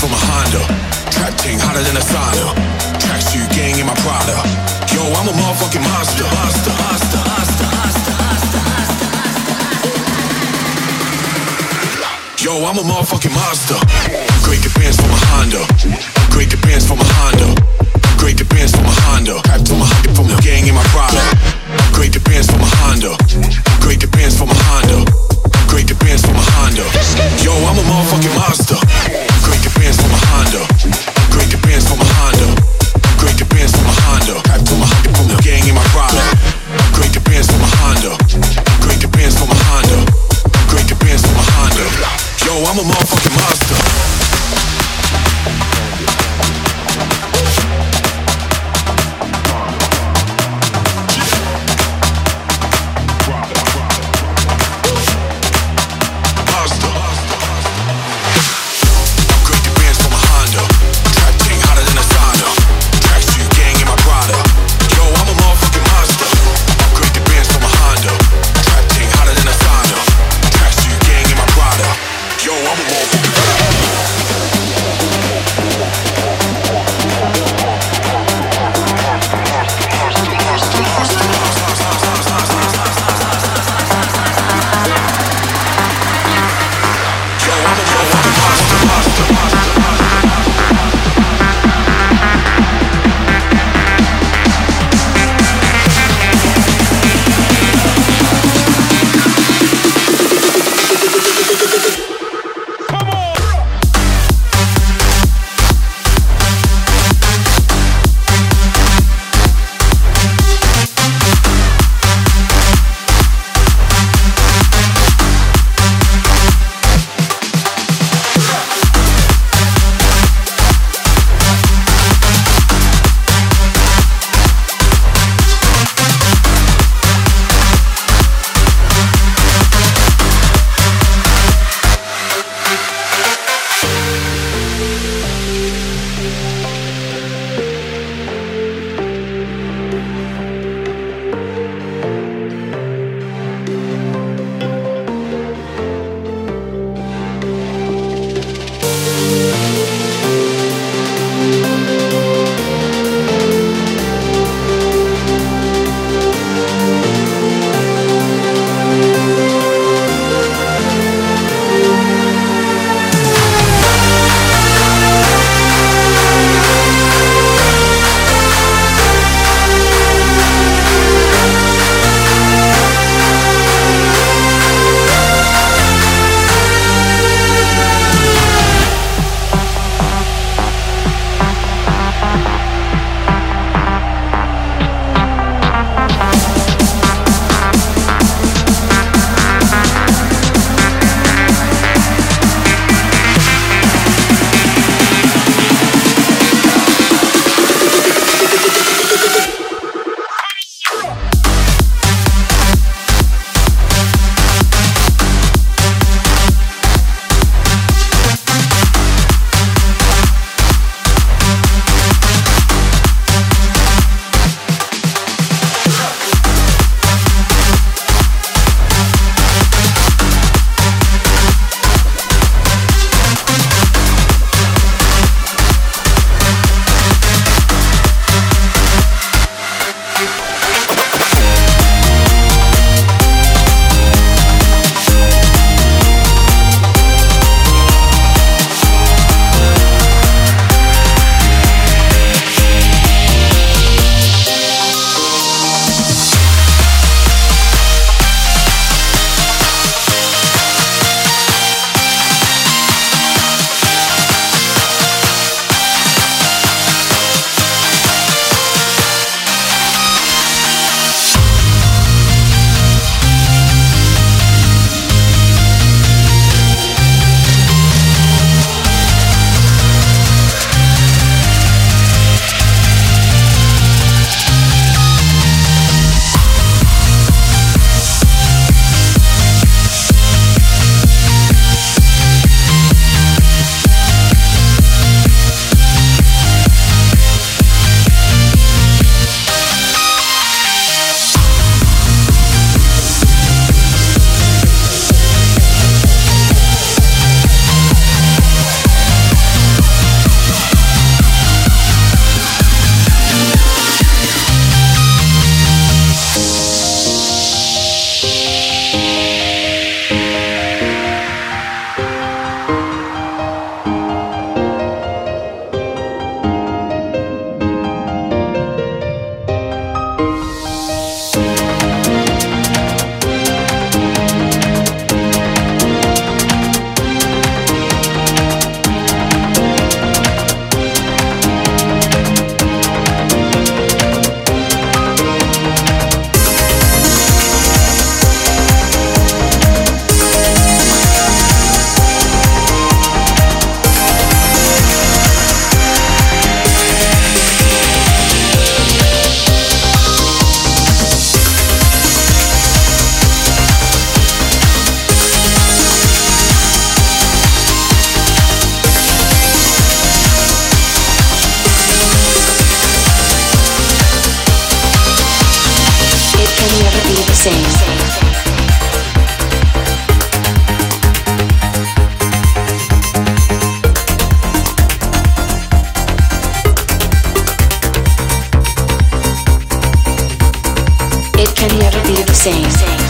from a Honda. Trap ting hotter than a sauna. Tracksuit gang in my Prada. Yo, I'm a motherfucking monster. Monster, monster, monster, monster, monster, monster, monster. Yo, I'm a motherfucking monster. Upgrade the bands from a Honda. Upgrade the bands from a Honda. Upgrade the bands from a Honda. Trap to my from the gang in my Prada. never be the same.